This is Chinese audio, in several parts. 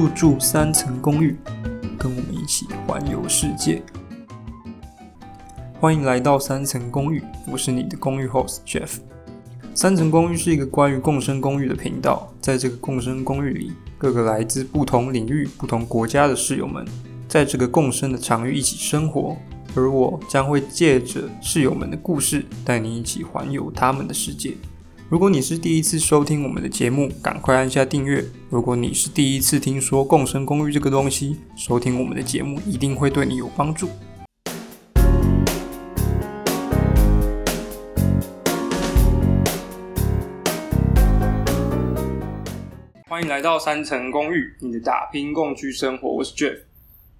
入住三层公寓，跟我们一起环游世界。欢迎来到三层公寓，我是你的公寓 host Jeff。三层公寓是一个关于共生公寓的频道，在这个共生公寓里，各个来自不同领域、不同国家的室友们，在这个共生的场域一起生活，而我将会借着室友们的故事，带你一起环游他们的世界。如果你是第一次收听我们的节目，赶快按下订阅。如果你是第一次听说共生公寓这个东西，收听我们的节目一定会对你有帮助。欢迎来到三层公寓，你的打拼共居生活，我是 Jeff。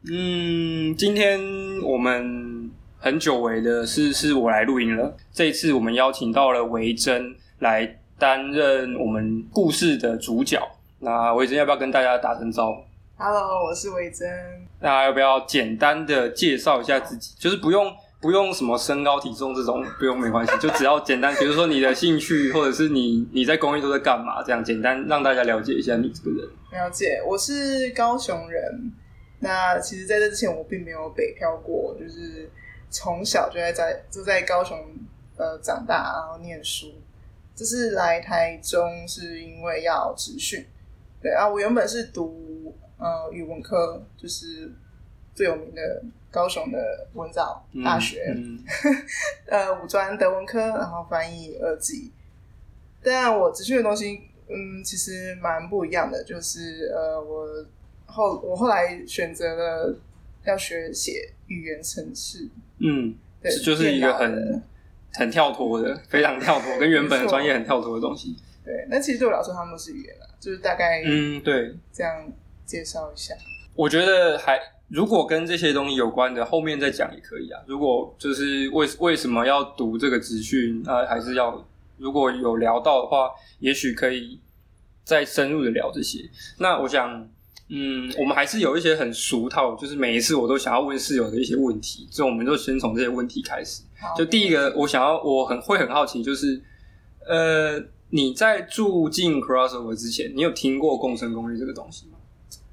嗯，今天我们很久违的是，是我来录音了。这一次我们邀请到了维珍。来担任我们故事的主角。那维珍要不要跟大家打声招呼？Hello，我是维珍。大家要不要简单的介绍一下自己？就是不用不用什么身高体重这种，不用没关系，就只要简单，比如说你的兴趣，或者是你你在公寓都在干嘛，这样简单让大家了解一下你这个人。了解，我是高雄人。那其实在这之前我并没有北漂过，就是从小就在在就在高雄呃长大，然后念书。这是来台中是因为要职训，对啊，我原本是读呃语文科，就是最有名的高雄的文藻大学，呃五专德文科，然后翻译二级。但我职训的东西，嗯，其实蛮不一样的，就是呃我后我后来选择了要学写语言程式，嗯，对，就是一个很。很跳脱的，非常跳脱，跟原本的专业很跳脱的东西。对，那其实对我来说，他们都是语言啊，就是大概嗯，对，这样介绍一下。我觉得还如果跟这些东西有关的，后面再讲也可以啊。如果就是为为什么要读这个资讯啊，还是要如果有聊到的话，也许可以再深入的聊这些。那我想。嗯，我们还是有一些很俗套，就是每一次我都想要问室友的一些问题，所以我们就先从这些问题开始。就第一个，我想要，我很会很好奇，就是呃，你在住进 Crossover 之前，你有听过共生公寓这个东西吗？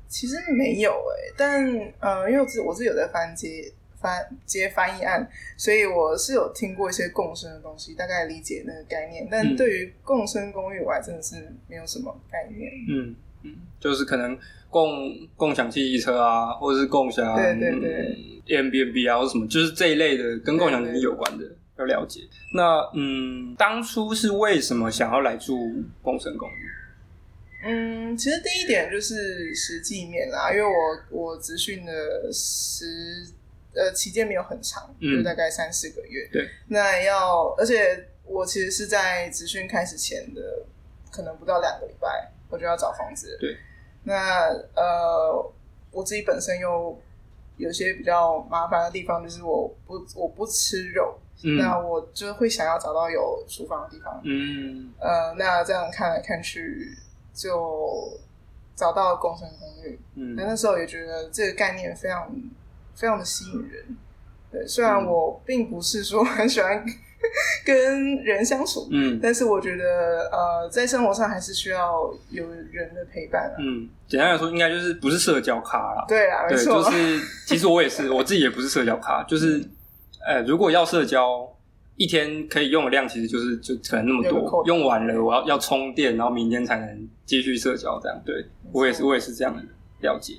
其实没有诶，但呃，因为我自我自己有在翻接翻接翻译案，所以我是有听过一些共生的东西，大概理解那个概念。但对于共生公寓，我还真的是没有什么概念。嗯嗯，就是可能。共共享汽机车啊，或者是共享对对对 M B N B 啊，或者什么，就是这一类的跟共享经济有关的要了解。那嗯，当初是为什么想要来住共生公寓？嗯，其实第一点就是实际面啦，因为我我咨询的时呃期间没有很长，就大概三四个月。对，那要而且我其实是在咨询开始前的可能不到两个礼拜，我就要找房子。对。那呃，我自己本身又有些比较麻烦的地方，就是我不我不吃肉，那我就会想要找到有厨房的地方。嗯，呃，那这样看来看去，就找到了共生公寓。嗯，那那时候也觉得这个概念非常非常的吸引人。对，虽然我并不是说很喜欢。跟人相处，嗯，但是我觉得，呃，在生活上还是需要有人的陪伴啊。嗯，简单来说，应该就是不是社交咖啦。对啊，没错。就是其实我也是，我自己也不是社交咖。就是，呃，如果要社交，一天可以用的量其实就是就可能那么多，用完了我要要充电，然后明天才能继续社交。这样，对我也是，我也是这样的了解。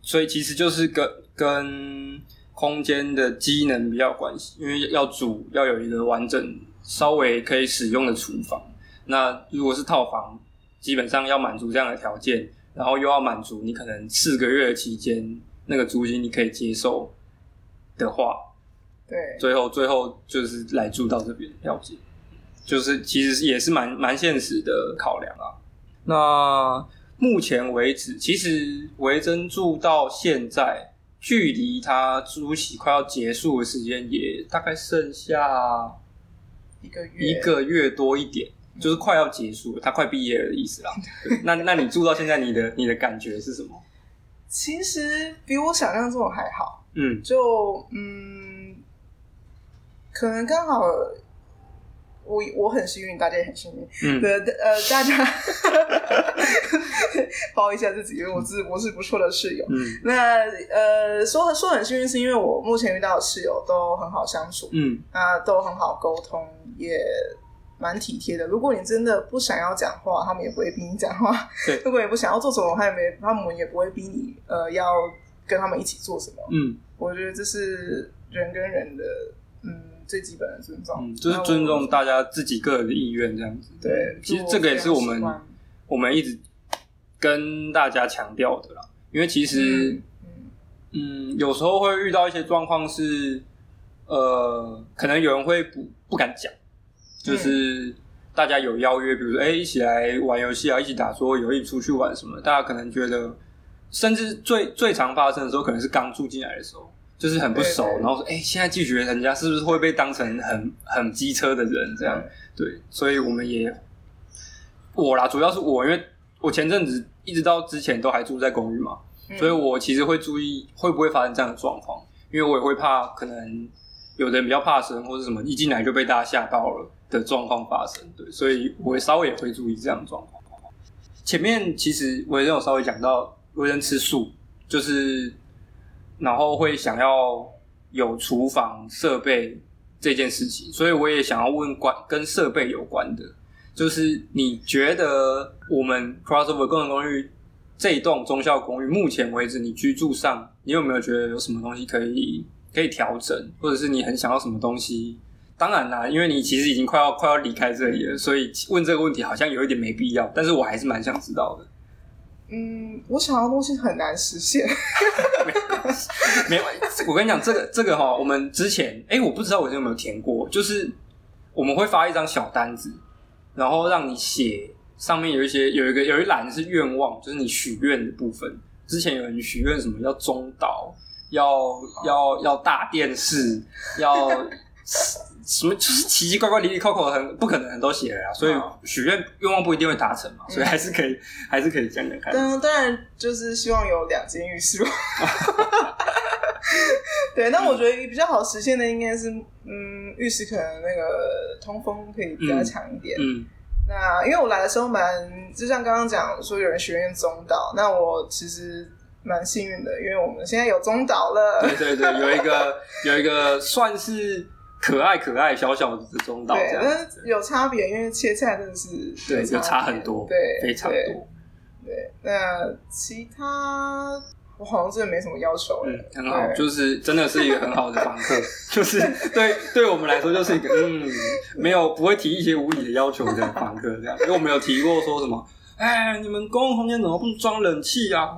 所以其实就是跟跟。空间的机能比较关系，因为要煮要有一个完整、稍微可以使用的厨房。那如果是套房，基本上要满足这样的条件，然后又要满足你可能四个月的期间那个租金你可以接受的话，对，最后最后就是来住到这边了解，就是其实也是蛮蛮现实的考量啊。那目前为止，其实维珍住到现在。距离他租期快要结束的时间也大概剩下一个月，一个月多一点，就是快要结束了，他快毕业了的意思啦。那那你住到现在，你的你的感觉是什么？其实比我想象中还好。嗯，就嗯，可能刚好我我很幸运，大家也很幸运。嗯，对，呃，大家 包一下自己，因为我是我是不错的室友。嗯，那呃，说说很幸运，是因为我目前遇到的室友都很好相处。嗯，啊，都很好沟通，也蛮体贴的。如果你真的不想要讲话，他们也不会逼你讲话。对，如果你不想要做什么，他也没，他们也不会逼你。呃，要跟他们一起做什么？嗯，我觉得这是人跟人的，嗯。最基本的尊重，嗯，就是尊重大家自己个人的意愿，这样子。对，其实这个也是我们我们一直跟大家强调的啦。因为其实，嗯，有时候会遇到一些状况是，呃，可能有人会不不敢讲，就是大家有邀约，比如说，哎，一起来玩游戏啊，一起打桌游，一起出去玩什么，大家可能觉得，甚至最最常发生的时候，可能是刚住进来的时候。就是很不熟，然后说：“哎，现在拒绝人家，是不是会被当成很很机车的人？这样对，所以我们也我啦，主要是我，因为我前阵子一直到之前都还住在公寓嘛，所以我其实会注意会不会发生这样的状况，因为我也会怕可能有的人比较怕生或者什么，一进来就被大家吓到了的状况发生。对，所以我稍微也会注意这样的状况。前面其实我也有稍微讲到，为人吃素，就是。然后会想要有厨房设备这件事情，所以我也想要问关跟设备有关的，就是你觉得我们 crossover 共同公寓这一栋中校公寓，目前为止你居住上，你有没有觉得有什么东西可以可以调整，或者是你很想要什么东西？当然啦，因为你其实已经快要快要离开这里了，所以问这个问题好像有一点没必要，但是我还是蛮想知道的。嗯，我想要的东西很难实现。没有，我跟你讲，这个这个哈，我们之前哎，我不知道我有没有填过，就是我们会发一张小单子，然后让你写，上面有一些有一个有一栏是愿望，就是你许愿的部分。之前有人许愿什么要中岛，要要要大电视，要。什么就是奇奇怪怪、离离扣扣，很不可能很多写了啊！所以许愿愿望不一定会达成嘛，所以还是可以，还是可以讲讲看。当当然就是希望有两间浴室。对，那我觉得比较好实现的应该是，嗯，浴室可能那个通风可以比较强一点。嗯，那因为我来的时候蛮，就像刚刚讲说有人许愿中岛，那我其实蛮幸运的，因为我们现在有中岛了。对对对，有一个有一个算是。可爱可爱小小的中岛这样，有差别，因为切菜真的是对，就差很多，对，非常多。对，那其他我好像真的没什么要求，嗯，很好，就是真的是一个很好的房客，就是对对我们来说就是一个嗯，没有不会提一些无理的要求的房客这样，因为我们有提过说什么，哎，你们公共空间怎么不装冷气啊？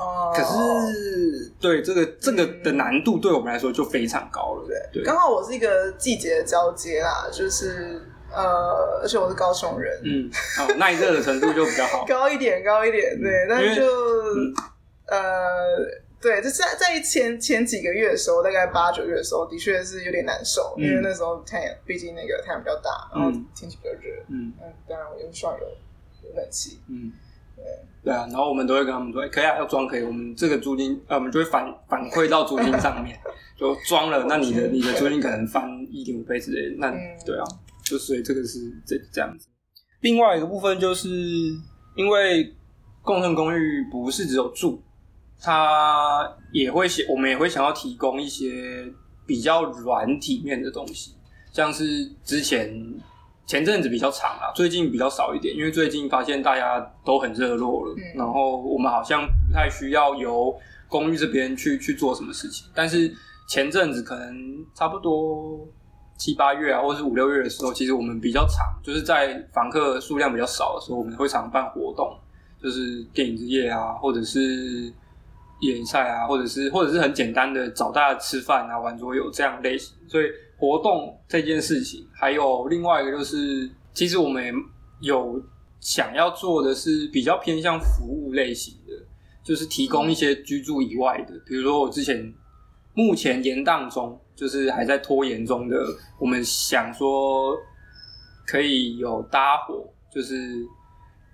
哦，可是对这个这个的难度对我们来说就非常高了，对。刚好我是一个季节的交接啦，就是呃，而且我是高雄人，嗯，耐热的程度就比较好，高一点，高一点，对。但就呃，对，就在在前前几个月的时候，大概八九月的时候，的确是有点难受，因为那时候太阳，毕竟那个太阳比较大，然后天气比较热，嗯。嗯，当然我又需要有有冷气，嗯。对啊，然后我们都会跟他们说，可以啊，要装可以，我们这个租金，呃，我们就会反反馈到租金上面，就装了，那你的你的租金可能翻一点五倍之类，那对啊，就所以这个是这这样子。另外一个部分就是因为共同公寓不是只有住，它也会想，我们也会想要提供一些比较软体面的东西，像是之前。前阵子比较长啊，最近比较少一点，因为最近发现大家都很热络了，然后我们好像不太需要由公寓这边去去做什么事情。但是前阵子可能差不多七八月啊，或者是五六月的时候，其实我们比较长，就是在房客数量比较少的时候，我们会常办活动，就是电影之夜啊，或者是野赛啊，或者是或者是很简单的找大家吃饭啊、玩桌游这样类型，所以。活动这件事情，还有另外一个就是，其实我们有想要做的是比较偏向服务类型的，就是提供一些居住以外的，比如说我之前目前延宕中，就是还在拖延中的，我们想说可以有搭伙，就是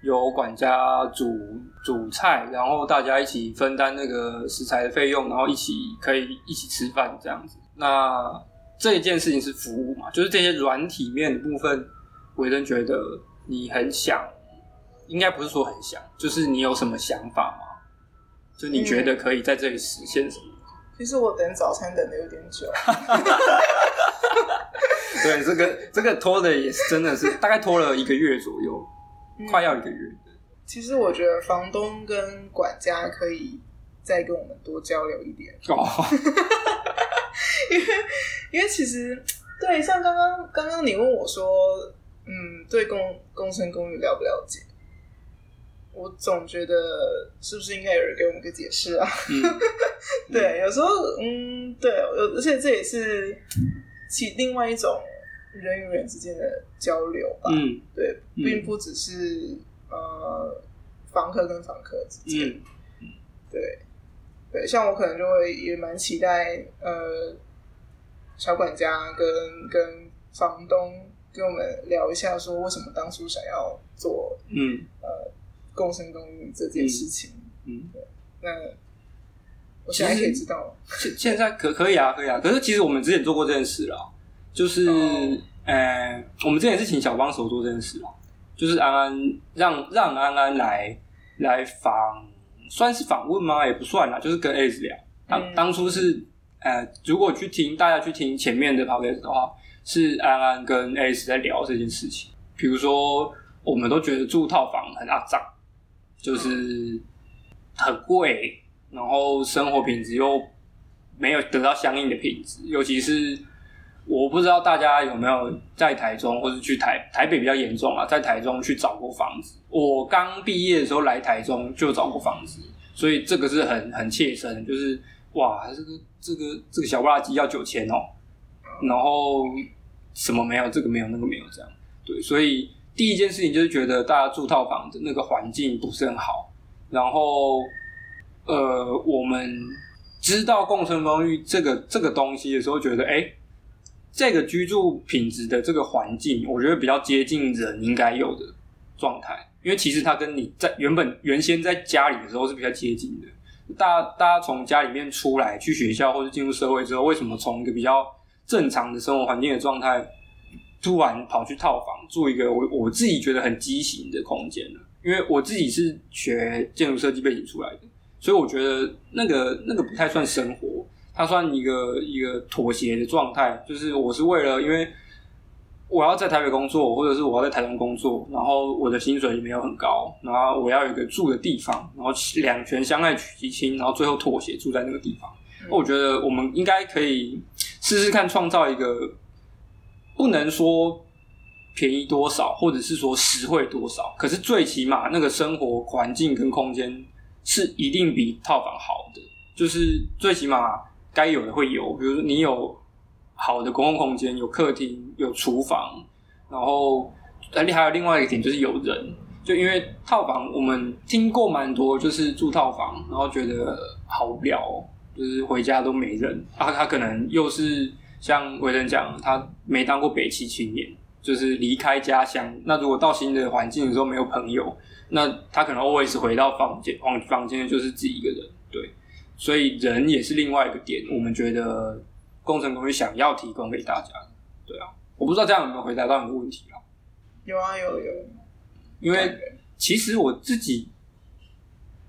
有管家煮煮菜，然后大家一起分担那个食材的费用，然后一起可以一起吃饭这样子。那这一件事情是服务嘛，就是这些软体面的部分，伟真觉得你很想，应该不是说很想，就是你有什么想法吗？就你觉得可以在这里实现什么？其实我等早餐等的有点久。对，这个这个拖的也是真的是大概拖了一个月左右，快要一个月。其实我觉得房东跟管家可以再跟我们多交流一点哦，因为因为其实对像刚刚刚刚你问我说，嗯，对工工程公寓了不了解？我总觉得是不是应该有人给我们个解释啊？对，有时候嗯，对，而且这也是其另外一种人与人之间的交流吧。嗯，对，并不只是。呃，房客跟房客之间，对对，像我可能就会也蛮期待，呃，小管家跟跟房东跟我们聊一下，说为什么当初想要做，嗯，呃，共生公寓这件事情，嗯，对，那我现在可以知道。了，现现在可可以啊，可以啊，可是其实我们之前做过这件事了，就是，呃，我们之前是请小帮手做这件事了。就是安安让让安安来来访，算是访问吗？也不算啦，就是跟 A 聊。当当初是呃，如果去听大家去听前面的 Podcast 的话，是安安跟 A 在聊这件事情。比如说，我们都觉得住套房很阿脏，就是很贵，然后生活品质又没有得到相应的品质，尤其是。我不知道大家有没有在台中或者去台台北比较严重啊，在台中去找过房子。我刚毕业的时候来台中就找过房子，所以这个是很很切身，就是哇，这个这个这个小不拉几要九千哦，然后什么没有，这个没有，那个没有，这样对。所以第一件事情就是觉得大家住套房的那个环境不是很好，然后呃，我们知道共生公寓这个这个东西的时候，觉得哎。这个居住品质的这个环境，我觉得比较接近人应该有的状态，因为其实它跟你在原本原先在家里的时候是比较接近的。大家大家从家里面出来去学校或者进入社会之后，为什么从一个比较正常的生活环境的状态，突然跑去套房住一个我我自己觉得很畸形的空间呢？因为我自己是学建筑设计背景出来的，所以我觉得那个那个不太算生活。它算一个一个妥协的状态，就是我是为了，因为我要在台北工作，或者是我要在台中工作，然后我的薪水也没有很高，然后我要有一个住的地方，然后两全相爱取其轻，然后最后妥协住在那个地方。我觉得我们应该可以试试看，创造一个不能说便宜多少，或者是说实惠多少，可是最起码那个生活环境跟空间是一定比套房好的，就是最起码。该有的会有，比如说你有好的公共空间，有客厅，有厨房，然后而且还有另外一个点就是有人，就因为套房我们听过蛮多，就是住套房，然后觉得好无聊，就是回家都没人啊。他可能又是像伟人讲，他没当过北汽青年，就是离开家乡。那如果到新的环境的时候没有朋友，那他可能 always 回到房间，房房间就是自己一个人，对。所以人也是另外一个点，我们觉得工程公寓想要提供给大家的，对啊，我不知道这样有没有回答到你的问题啊？有啊，有有。因为其实我自己，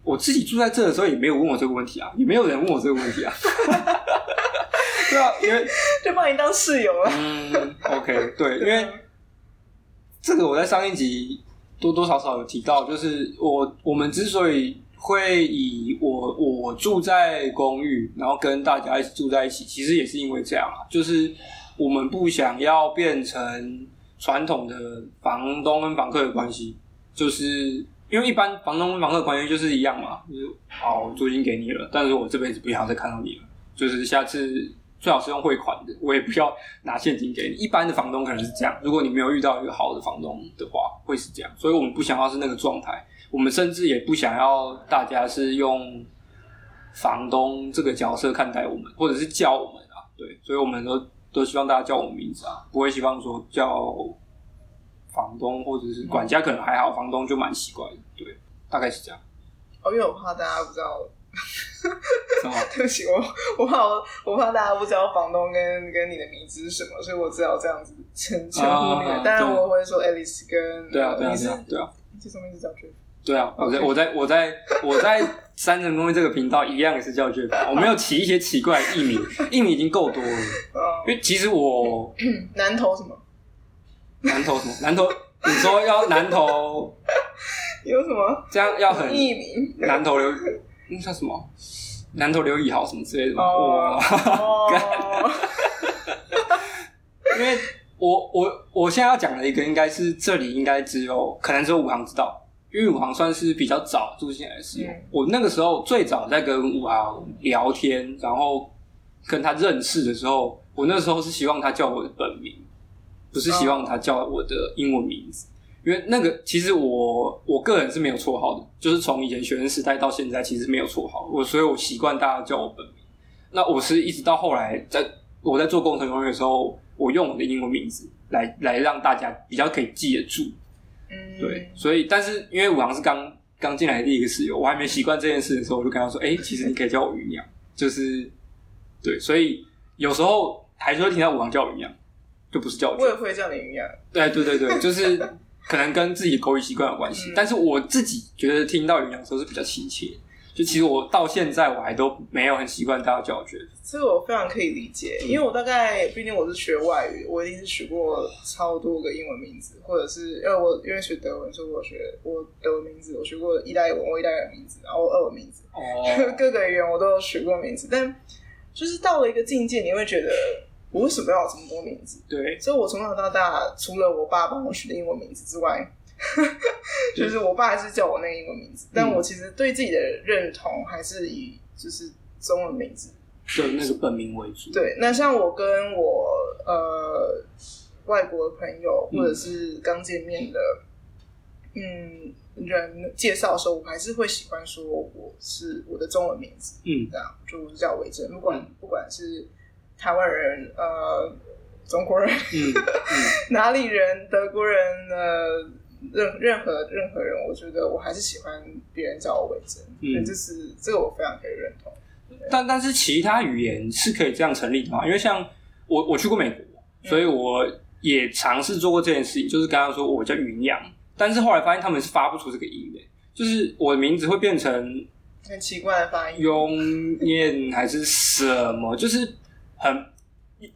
我自己住在这的时候也没有问我这个问题啊，也没有人问我这个问题啊。对啊，因为 就把你当室友了。嗯，OK，对，因为这个我在上一集多多少少有提到，就是我我们之所以。会以我我住在公寓，然后跟大家一起住在一起，其实也是因为这样啊，就是我们不想要变成传统的房东跟房客的关系，就是因为一般房东跟房客的关系就是一样嘛，就是好租金给你了，但是我这辈子不想再看到你了，就是下次最好是用汇款的，我也不要拿现金给你。一般的房东可能是这样，如果你没有遇到一个好的房东的话，会是这样，所以我们不想要是那个状态。我们甚至也不想要大家是用房东这个角色看待我们，或者是叫我们啊，对，所以我们都都希望大家叫我们名字啊，不会希望说叫房东或者是管家，可能还好，房东就蛮奇怪的，对，大概是这样。哦，因为我怕大家不知道，对不起，我我怕我我怕大家不知道房东跟跟你的名字是什么，所以我只好这样子称称呼你。当然我会说 Alice 跟对啊对啊对啊对啊，这什么名字叫 Jeff？对啊，我在我在我在我在三成公寓这个频道一样也是叫 Jeff，我没有起一些奇怪的艺名，艺名已经够多了。因为其实我 南投什么？南投什么？南投？你说要南投 有什么？这样要很艺名？南投刘那叫什么？南投刘以豪什么之类的？哦，因为我我我现在要讲的一个，应该是这里应该只有可能只有五行知道，因为五行算是比较早住进来的室友。我那个时候最早在跟五行聊天，然后跟他认识的时候，我那时候是希望他叫我的本名，不是希望他叫我的英文名字。因为那个其实我我个人是没有绰号的，就是从以前学生时代到现在，其实没有绰号。我所以，我习惯大家叫我本名。那我是一直到后来，在我在做工程公寓的时候，我用我的英文名字来来让大家比较可以记得住。嗯，对。所以，但是因为五行是刚刚进来的第一个室友，我还没习惯这件事的时候，我就跟他说：“哎，其实你可以叫我鱼娘。”就是对，所以有时候还是会听到五行叫我鱼娘，就不是叫我。我也会叫你鱼娘。对对对对，就是。可能跟自己口语习惯有关系，但是我自己觉得听到鱼娘的时候是比较亲切。就其实我到现在我还都没有很习惯大家叫我觉得，这个我非常可以理解，因为我大概毕竟我是学外语，我一定是学过超多个英文名字，或者是因为我因为学德文，所以我学我德文名字，我学过意大利文，我意大利文名字，然后俄文名字，哦，各个语言我都有学过名字，但就是到了一个境界，你会觉得。我为什么要有这么多名字？对，所以我从小到大，除了我爸帮我取的英文名字之外，就是我爸还是叫我那个英文名字。但我其实对自己的认同还是以就是中文名字，就那个本名为主。对，那像我跟我呃外国的朋友，或者是刚见面的嗯人介绍的时候，我还是会喜欢说我是我的中文名字。嗯，这样就叫伟珍，不管不管是。台湾人，呃，中国人，哪里人，德国人，呃，任任何任何人，我觉得我还是喜欢别人叫我伟珍，嗯，这是这个我非常可以认同。但但是其他语言是可以这样成立的嘛？因为像我我去过美国，所以我也尝试做过这件事情，就是刚刚说我叫云阳，但是后来发现他们是发不出这个音的，就是我的名字会变成很奇怪的发音，永念还是什么，就是。很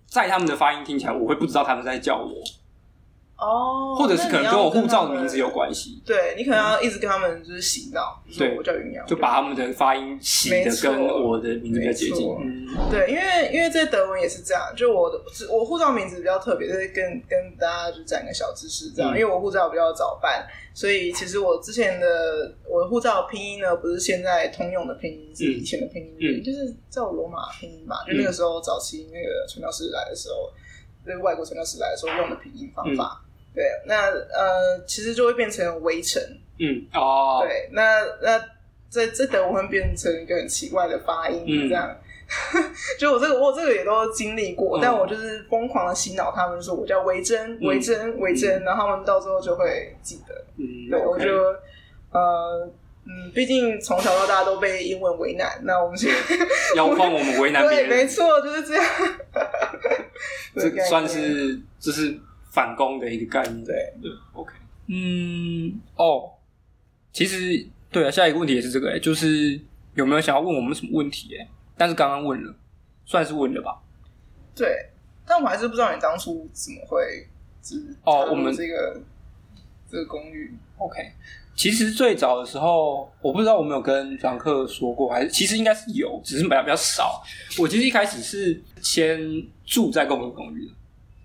在他们的发音听起来，我会不知道他们在叫我哦，或者是可能跟我护照的名字有关系。对你可能要一直跟他们就是洗脑，对我叫云阳，就把他们的发音洗的跟我的名字比较接近。对，因为因为在德文也是这样，就我的我护照名字比较特别，就是跟跟大家就讲个小知识这样，因为我护照比较早办。所以其实我之前的我的护照拼音呢，不是现在通用的拼音，是以前的拼音，就是叫罗马拼音嘛。就那个时候早期那个传教士来的时候，那个外国传教士来的时候用的拼音方法。对，那呃，其实就会变成围城。嗯哦。对，那那这这等我会变成一个很奇怪的发音，这样。就我这个，我这个也都经历过，但我就是疯狂的洗脑他们，说我叫维珍，维珍，维珍，然后他们到最后就会记得。嗯，对，我就呃，嗯，毕竟从小到大都被英文为难，那我们就 要换我们为难别人，没错，就是这样。这算是就是反攻的一个概念，对对，OK，嗯，哦，其实对啊，下一个问题也是这个，就是有没有想要问我们什么问题？哎。但是刚刚问了，算是问了吧？对，但我还是不知道你当初怎么会哦，我们这个这个公寓。OK，其实最早的时候，我不知道我没有跟房客说过，还是其实应该是有，只是比较比较少。我其实一开始是先住在共同公寓的，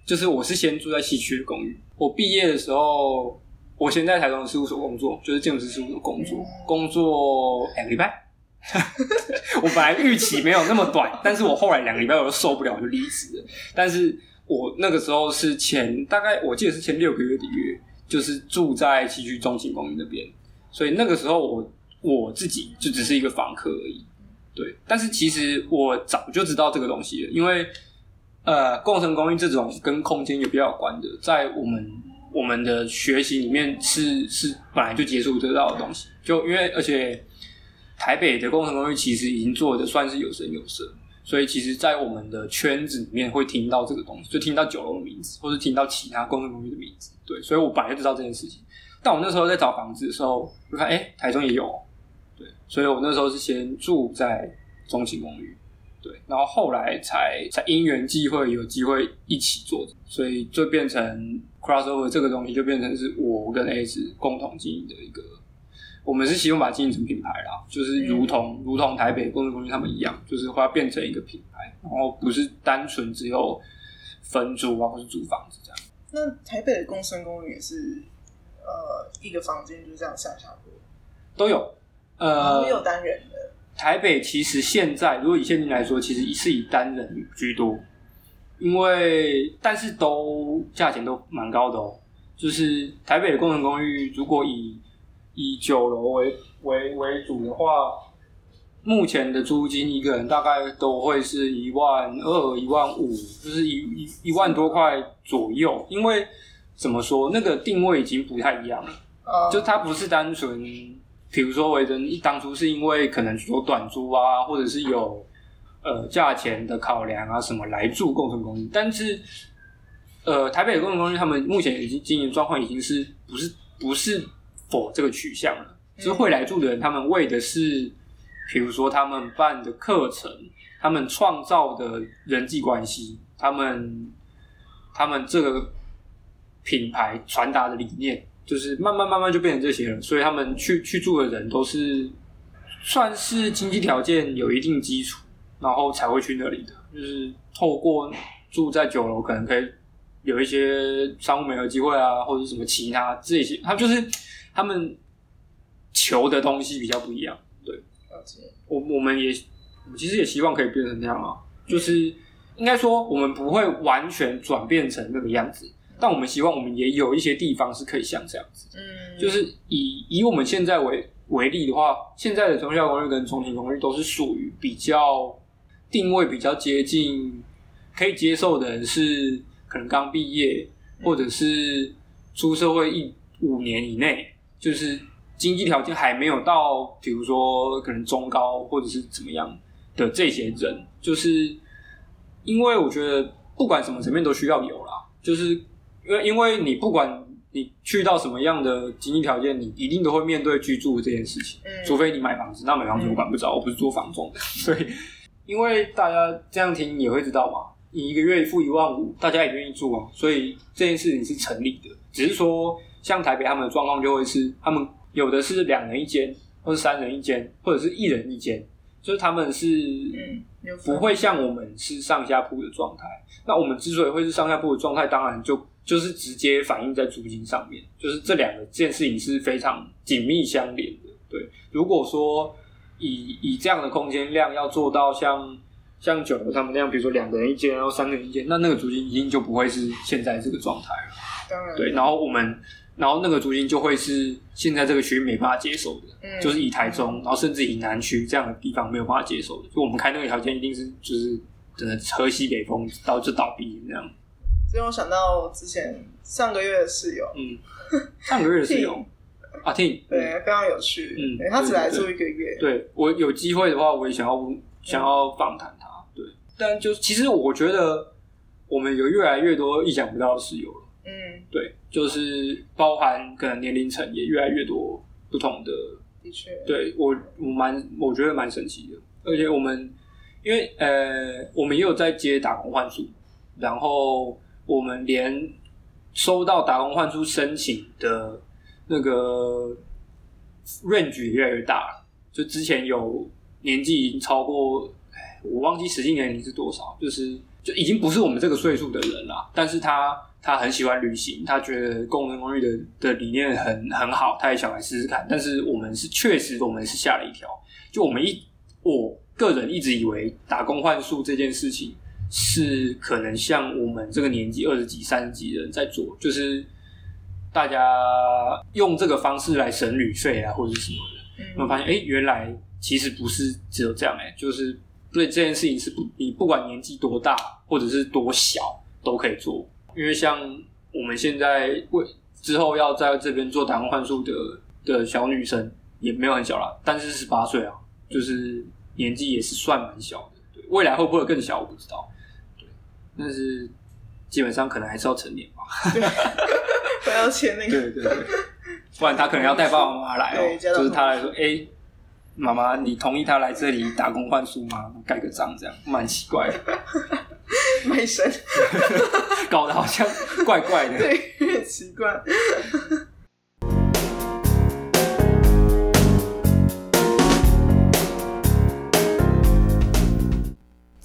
就是我是先住在西区的公寓。我毕业的时候，我先在台中的事务所工作，就是建筑师事务所工作，工作两个礼拜。我本来预期没有那么短，但是我后来两个礼拜我就受不了，就离职了。但是我那个时候是前大概我记得是前六个月的约，就是住在西区中心公寓那边，所以那个时候我我自己就只是一个房客而已。对，但是其实我早就知道这个东西了，因为呃，共生公寓这种跟空间也比较有关的，在我们我们的学习里面是是本来就接触得到的东西，就因为而且。台北的工程公寓其实已经做的算是有声有色，所以其实，在我们的圈子里面会听到这个东西，就听到九楼的名字，或者听到其他工程公寓的名字。对，所以我本来就知道这件事情。但我那时候在找房子的时候，就看哎，台中也有，对，所以我那时候是先住在中情公寓，对，然后后来才才因缘际会有机会一起做，所以就变成 crossover 这个东西就变成是我跟 A 子共同经营的一个。我们是希望把它经营成品牌啦，就是如同如同台北工程公寓他们一样，就是会要变成一个品牌，然后不是单纯只有分租啊或是租房子这样。那台北的共生公寓也是呃一个房间就这样上下铺都有，呃也有单人的。台北其实现在如果以现金来说，其实是以单人居多，因为但是都价钱都蛮高的哦。就是台北的工程公寓，如果以以九楼为为为主的话，目前的租金一个人大概都会是一万二、一万五，就是一一一万多块左右。因为怎么说，那个定位已经不太一样了，就它不是单纯，比如说维珍当初是因为可能有短租啊，或者是有呃价钱的考量啊什么来住共同公寓，但是呃台北的共同公寓，他们目前已经经营状况已经是不是不是。否这个取向了，就是会来住的人，他们为的是，比如说他们办的课程，他们创造的人际关系，他们他们这个品牌传达的理念，就是慢慢慢慢就变成这些了。所以他们去去住的人都是算是经济条件有一定基础，然后才会去那里的。就是透过住在酒楼，可能可以有一些商务美合机会啊，或者什么其他这些，他就是。他们求的东西比较不一样，对，我我们也其实也希望可以变成那样啊，就是应该说我们不会完全转变成那个样子，但我们希望我们也有一些地方是可以像这样子，嗯，就是以以我们现在为为例的话，现在的中校公寓跟重庆公寓都是属于比较定位比较接近可以接受的人是可能刚毕业或者是出社会一五年以内。就是经济条件还没有到，比如说可能中高或者是怎么样的这些人，就是因为我觉得不管什么层面都需要有啦，就是因为因为你不管你去到什么样的经济条件，你一定都会面对居住这件事情，嗯除非你买房子，那买房子我管不着，我不是做房仲的，所以因为大家这样听也会知道嘛，你一个月付一万五，大家也愿意住啊，所以这件事情是成立的，只是说。像台北他们的状况就会是，他们有的是两人一间，或是三人一间，或者是一人一间，就是他们是不会像我们是上下铺的状态。那我们之所以会是上下铺的状态，当然就就是直接反映在租金上面，就是这两个件事情是非常紧密相连的。对，如果说以以这样的空间量要做到像像九楼他们那样，比如说两个人一间，然后三个人一间，那那个租金一定就不会是现在这个状态了。当然，对，然后我们。然后那个租金就会是现在这个区没办法接受的，就是以台中，然后甚至以南区这样的地方没有办法接受的。就我们开那个条件，一定是就是真的喝西北风，到就倒闭这样。所以我想到之前上个月的室友，嗯，上个月的室友。阿 T，对，非常有趣，嗯，他只来住一个月。对我有机会的话，我也想要想要访谈他，对。但就其实我觉得我们有越来越多意想不到的室友了。嗯，对，就是包含可能年龄层也越来越多不同的，的确，对我我蛮我觉得蛮神奇的，而且我们因为呃我们也有在接打工换宿，然后我们连收到打工换宿申请的那个 range 越来越大，就之前有年纪已经超过，我忘记实际年龄是多少，就是就已经不是我们这个岁数的人了，但是他。他很喜欢旅行，他觉得工人公寓的的理念很很好，他也想来试试看。但是我们是确实，我们是吓了一跳。就我们一我个人一直以为打工换宿这件事情是可能像我们这个年纪二十几、三十几人在做，就是大家用这个方式来省旅费啊，或者是什么的。我们发现，哎，原来其实不是只有这样，哎，就是对这件事情是不，你不管年纪多大或者是多小都可以做。因为像我们现在为之后要在这边做打工幻术的的小女生也没有很小啦，但是十八岁啊，就是年纪也是算蛮小的。对，未来会不会更小，我不知道。对，但是基本上可能还是要成年吧。不要签那个。对对对，不然他可能要带爸爸妈妈来哦。就是他来说，哎，妈妈，你同意他来这里打工换书吗？盖个章，这样蛮奇怪的。卖身，搞得好像怪怪的，对，有点奇怪。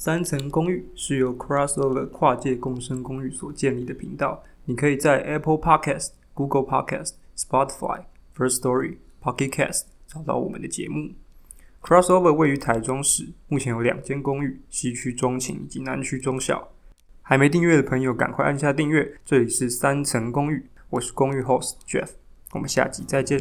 三层公寓是由 Crossover 跨界共生公寓所建立的频道。你可以在 Apple Podcast、Google Podcast、Spotify、First Story、Pocket Cast 找到我们的节目。Crossover 位于台中市，目前有两间公寓，西区中情以及南区中小。还没订阅的朋友，赶快按下订阅。这里是三层公寓，我是公寓 host Jeff，我们下集再见。